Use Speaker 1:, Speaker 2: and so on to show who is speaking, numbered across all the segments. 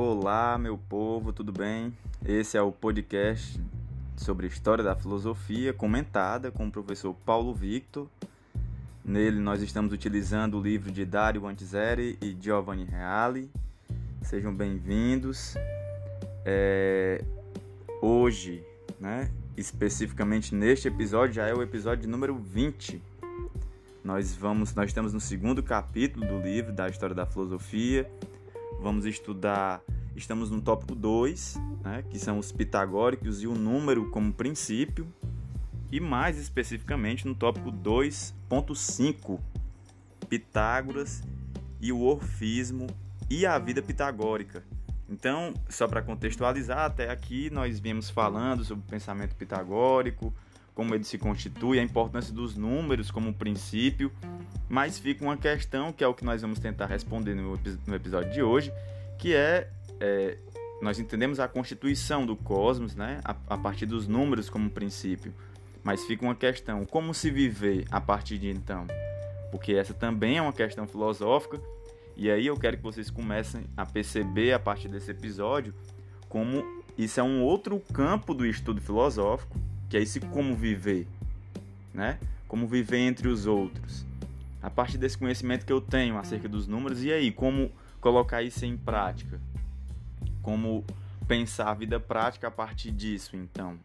Speaker 1: Olá, meu povo, tudo bem? Esse é o podcast sobre história da filosofia comentada com o professor Paulo Victor. Nele nós estamos utilizando o livro de Dario Antiseri e Giovanni Reale. Sejam bem-vindos. É... Hoje, né, especificamente neste episódio, já é o episódio número 20. Nós vamos, nós estamos no segundo capítulo do livro da história da filosofia vamos estudar, estamos no tópico 2, né, que são os pitagóricos e o número como princípio, e mais especificamente no tópico 2.5, Pitágoras e o orfismo e a vida pitagórica. Então, só para contextualizar, até aqui nós viemos falando sobre o pensamento pitagórico, como ele se constitui, a importância dos números como princípio mas fica uma questão que é o que nós vamos tentar responder no, no episódio de hoje, que é, é, nós entendemos a constituição do cosmos, né, a, a, partir dos números como princípio, mas fica uma questão como se viver a partir de então, porque essa também é uma questão filosófica e aí eu quero que vocês comecem a perceber a partir desse episódio como isso é um outro campo do estudo filosófico, que é esse como viver, né? Como viver entre os outros a partir desse conhecimento que eu tenho acerca dos números, e aí, como colocar isso em prática? Como pensar a vida prática a partir disso, então?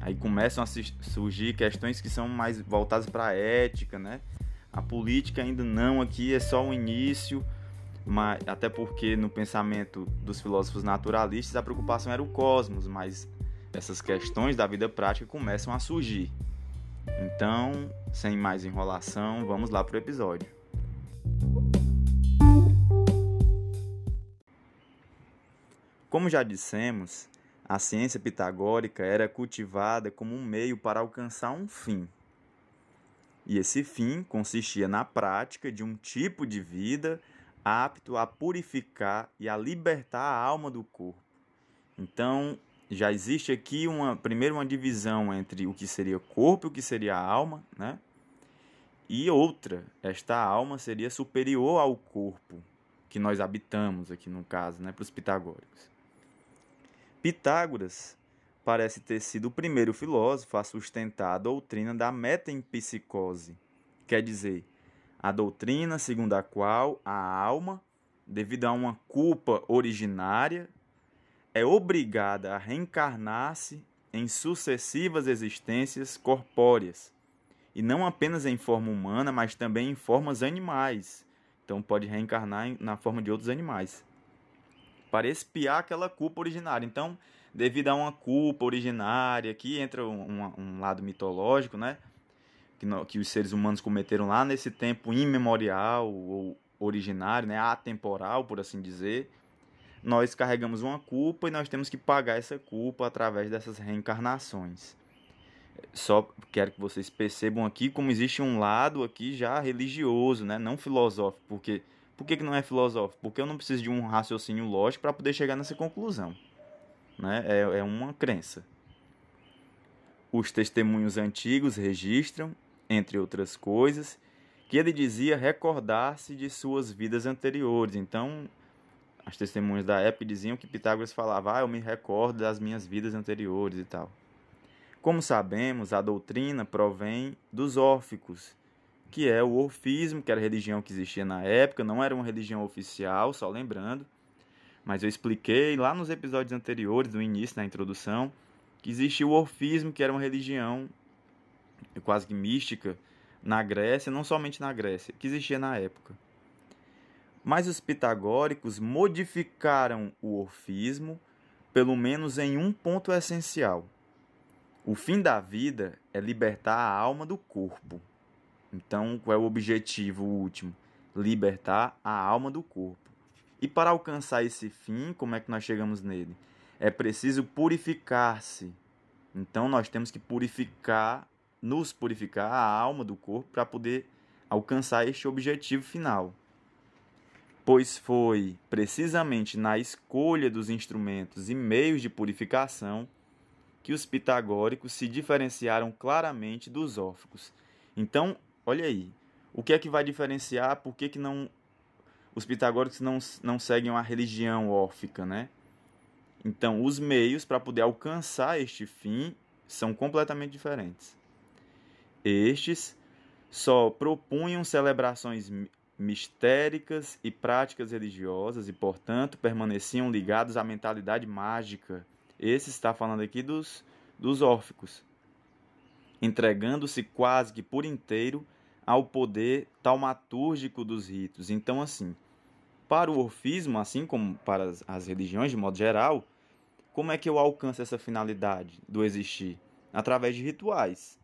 Speaker 1: Aí começam a surgir questões que são mais voltadas para a ética, né? A política ainda não aqui, é só o início, mas até porque no pensamento dos filósofos naturalistas a preocupação era o cosmos, mas essas questões da vida prática começam a surgir. Então, sem mais enrolação, vamos lá para o episódio. Como já dissemos, a ciência pitagórica era cultivada como um meio para alcançar um fim. E esse fim consistia na prática de um tipo de vida apto a purificar e a libertar a alma do corpo. Então, já existe aqui uma primeiro uma divisão entre o que seria corpo e o que seria alma, né? E outra, esta alma seria superior ao corpo que nós habitamos aqui no caso, né, para os pitagóricos. Pitágoras parece ter sido o primeiro filósofo a sustentar a doutrina da metempsicose, quer dizer, a doutrina segundo a qual a alma, devido a uma culpa originária é obrigada a reencarnar-se em sucessivas existências corpóreas, e não apenas em forma humana, mas também em formas animais. Então pode reencarnar na forma de outros animais. Para expiar aquela culpa originária. Então, devido a uma culpa originária, aqui entra um, um lado mitológico, né? Que, no, que os seres humanos cometeram lá nesse tempo imemorial ou originário, né? atemporal, por assim dizer nós carregamos uma culpa e nós temos que pagar essa culpa através dessas reencarnações. Só quero que vocês percebam aqui como existe um lado aqui já religioso, né? não filosófico. Porque, por que, que não é filosófico? Porque eu não preciso de um raciocínio lógico para poder chegar nessa conclusão. Né? É, é uma crença. Os testemunhos antigos registram, entre outras coisas, que ele dizia recordar-se de suas vidas anteriores. Então, as testemunhas da época diziam que Pitágoras falava: Ah, eu me recordo das minhas vidas anteriores e tal. Como sabemos, a doutrina provém dos órficos, que é o orfismo, que era a religião que existia na época, não era uma religião oficial, só lembrando. Mas eu expliquei lá nos episódios anteriores, no início, na introdução, que existia o orfismo, que era uma religião quase que mística na Grécia, não somente na Grécia, que existia na época. Mas os pitagóricos modificaram o orfismo, pelo menos em um ponto essencial. O fim da vida é libertar a alma do corpo. Então, qual é o objetivo último? Libertar a alma do corpo. E para alcançar esse fim, como é que nós chegamos nele? É preciso purificar-se. Então, nós temos que purificar, nos purificar a alma do corpo para poder alcançar este objetivo final pois foi precisamente na escolha dos instrumentos e meios de purificação que os pitagóricos se diferenciaram claramente dos órficos. Então, olha aí, o que é que vai diferenciar? Por que, que não os pitagóricos não, não seguem uma religião órfica, né? Então, os meios para poder alcançar este fim são completamente diferentes. Estes só propunham celebrações mistéricas e práticas religiosas e, portanto, permaneciam ligados à mentalidade mágica. Esse está falando aqui dos, dos órficos, entregando-se quase que por inteiro ao poder taumatúrgico dos ritos. Então, assim, para o orfismo, assim como para as, religiões de modo geral, como é que eu alcanço essa finalidade do existir? Através de rituais.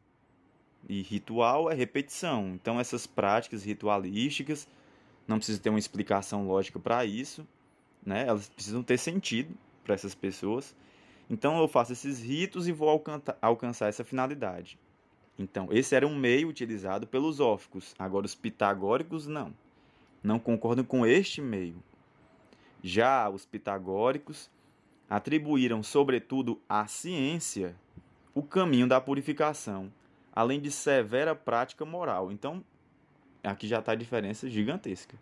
Speaker 1: E ritual é repetição. Então, essas práticas ritualísticas, não precisa ter uma explicação lógica para isso, né? elas precisam ter sentido para essas pessoas. Então, eu faço esses ritos e vou alcançar essa finalidade. Então, esse era um meio utilizado pelos óficos. Agora, os pitagóricos não. Não concordam com este meio. Já os pitagóricos atribuíram, sobretudo, à ciência o caminho da purificação, além de severa prática moral. Então, aqui já está a diferença gigantesca.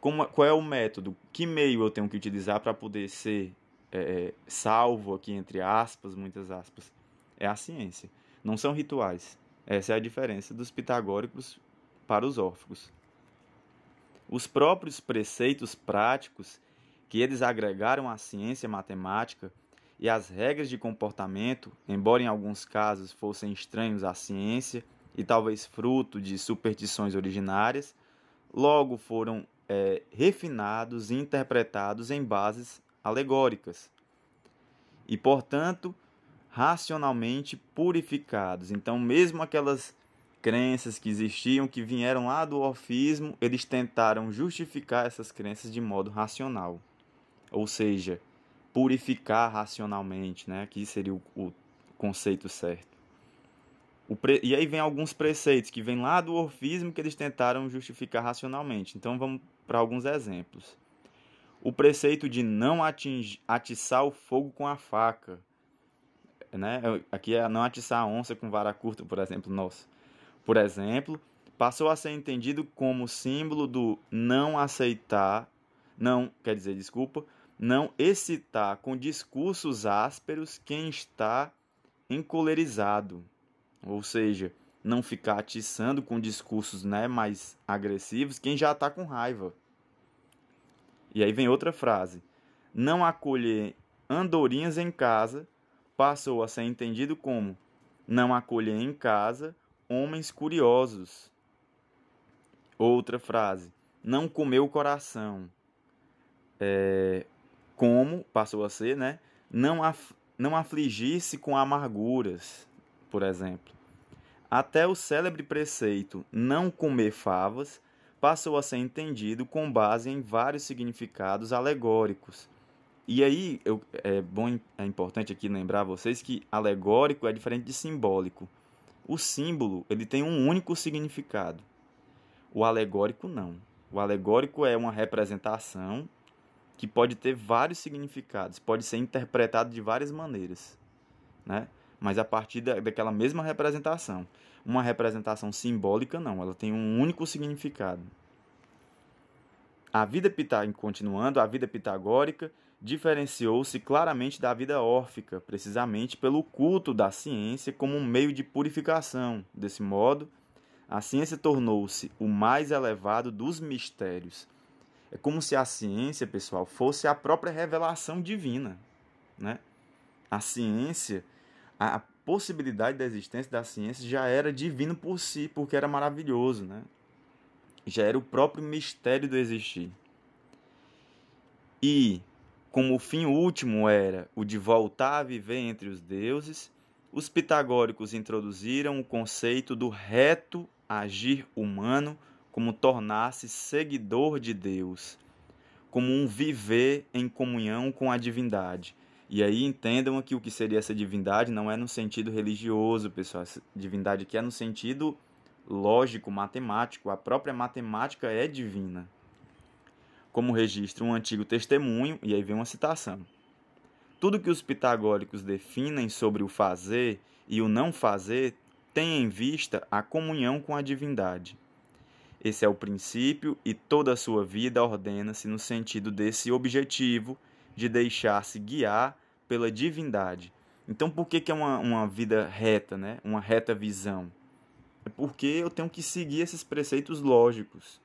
Speaker 1: Como, qual é o método? Que meio eu tenho que utilizar para poder ser é, salvo, aqui entre aspas, muitas aspas? É a ciência. Não são rituais. Essa é a diferença dos pitagóricos para os órficos. Os próprios preceitos práticos que eles agregaram à ciência matemática e as regras de comportamento, embora em alguns casos fossem estranhos à ciência e talvez fruto de superstições originárias, logo foram é, refinados e interpretados em bases alegóricas. E, portanto, racionalmente purificados. Então, mesmo aquelas crenças que existiam, que vieram lá do orfismo, eles tentaram justificar essas crenças de modo racional. Ou seja, purificar racionalmente, né? Aqui seria o, o conceito certo. Pre... E aí vem alguns preceitos que vêm lá do orfismo que eles tentaram justificar racionalmente. Então vamos para alguns exemplos. O preceito de não atingir, atiçar o fogo com a faca né? Aqui é não atiçar a onça com vara curta, por exemplo, nosso. Por exemplo, passou a ser entendido como símbolo do não aceitar, não, quer dizer, desculpa, não excitar com discursos ásperos quem está encolerizado. Ou seja, não ficar atiçando com discursos né, mais agressivos quem já está com raiva. E aí vem outra frase: não acolher andorinhas em casa passou a ser entendido como não acolher em casa homens curiosos. Outra frase, não comer o coração. É, como passou a ser, né? Não, af, não afligir-se com amarguras, por exemplo. Até o célebre preceito não comer favas passou a ser entendido com base em vários significados alegóricos e aí, eu, é bom, é importante aqui lembrar vocês que alegórico é diferente de simbólico. O símbolo, ele tem um único significado. O alegórico não. O alegórico é uma representação que pode ter vários significados, pode ser interpretado de várias maneiras, né? Mas a partir da, daquela mesma representação. Uma representação simbólica não, ela tem um único significado. A vida continuando, a vida pitagórica diferenciou-se claramente da vida órfica, precisamente pelo culto da ciência como um meio de purificação. Desse modo, a ciência tornou-se o mais elevado dos mistérios. É como se a ciência, pessoal, fosse a própria revelação divina, né? A ciência, a possibilidade da existência da ciência já era divino por si, porque era maravilhoso, né? Já era o próprio mistério do existir. E como o fim último era o de voltar a viver entre os deuses, os pitagóricos introduziram o conceito do reto agir humano como tornar-se seguidor de Deus, como um viver em comunhão com a divindade. E aí entendam que o que seria essa divindade não é no sentido religioso, pessoal. Essa divindade aqui é no sentido lógico, matemático. A própria matemática é divina como registra um antigo testemunho, e aí vem uma citação. Tudo que os pitagóricos definem sobre o fazer e o não fazer tem em vista a comunhão com a divindade. esse é o princípio e toda a sua vida ordena-se no sentido desse objetivo de deixar-se guiar pela divindade. Então, por que, que é uma, uma vida reta, né? uma reta visão? É porque eu tenho que seguir esses preceitos lógicos.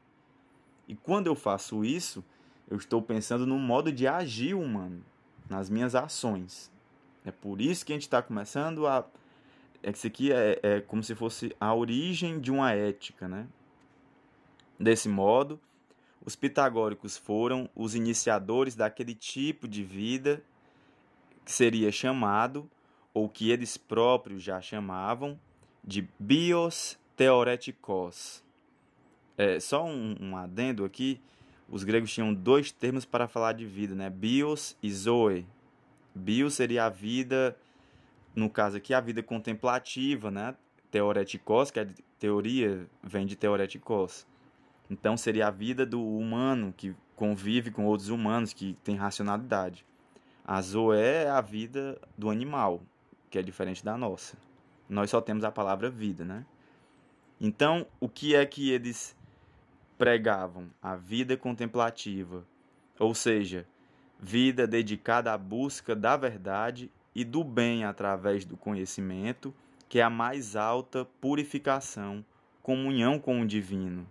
Speaker 1: E quando eu faço isso, eu estou pensando no modo de agir humano, nas minhas ações. É por isso que a gente está começando a. Isso aqui é, é como se fosse a origem de uma ética, né? Desse modo, os pitagóricos foram os iniciadores daquele tipo de vida que seria chamado, ou que eles próprios já chamavam, de bios teoretikos. É, só um, um adendo aqui, os gregos tinham dois termos para falar de vida, né? Bios e zoe. Bios seria a vida, no caso aqui, a vida contemplativa, né? Teoretikos, que é teoria, vem de teoretikos. Então seria a vida do humano que convive com outros humanos, que tem racionalidade. A zoé é a vida do animal, que é diferente da nossa. Nós só temos a palavra vida, né? Então, o que é que eles pregavam? A vida contemplativa, ou seja, vida dedicada à busca da verdade e do bem através do conhecimento, que é a mais alta purificação, comunhão com o divino.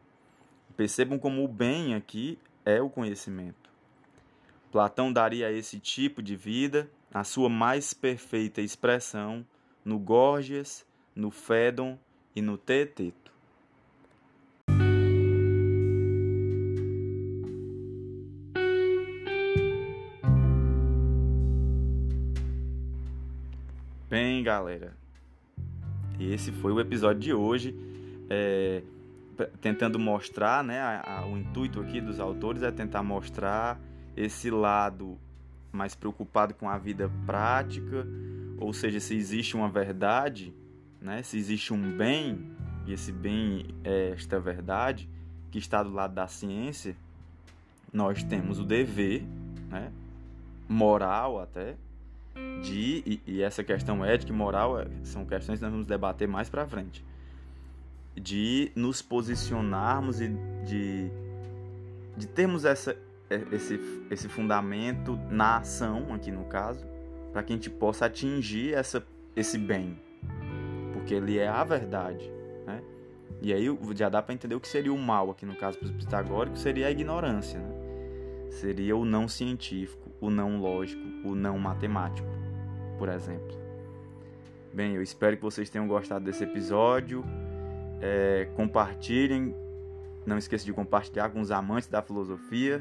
Speaker 1: Percebam como o bem aqui é o conhecimento. Platão daria a esse tipo de vida a sua mais perfeita expressão no Gorgias, no Fédon e no Teeteto. Galera, esse foi o episódio de hoje. É tentando mostrar, né, a, a, o intuito aqui dos autores é tentar mostrar esse lado mais preocupado com a vida prática, ou seja, se existe uma verdade, né, se existe um bem, e esse bem é esta verdade, que está do lado da ciência, nós temos o dever, né, moral até, de, e, e essa questão ética e moral é, são questões que nós vamos debater mais para frente de nos posicionarmos e de, de termos essa, é, esse, esse fundamento na ação, aqui no caso, para que a gente possa atingir essa, esse bem, porque ele é a verdade. Né? E aí já dá para entender o que seria o mal, aqui no caso para os pitagóricos, seria a ignorância, né? Seria o não científico, o não lógico, o não matemático, por exemplo. Bem, eu espero que vocês tenham gostado desse episódio. É, compartilhem. Não esqueça de compartilhar com os amantes da filosofia.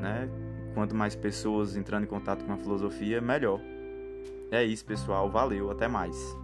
Speaker 1: Né? Quanto mais pessoas entrando em contato com a filosofia, melhor. É isso, pessoal. Valeu. Até mais.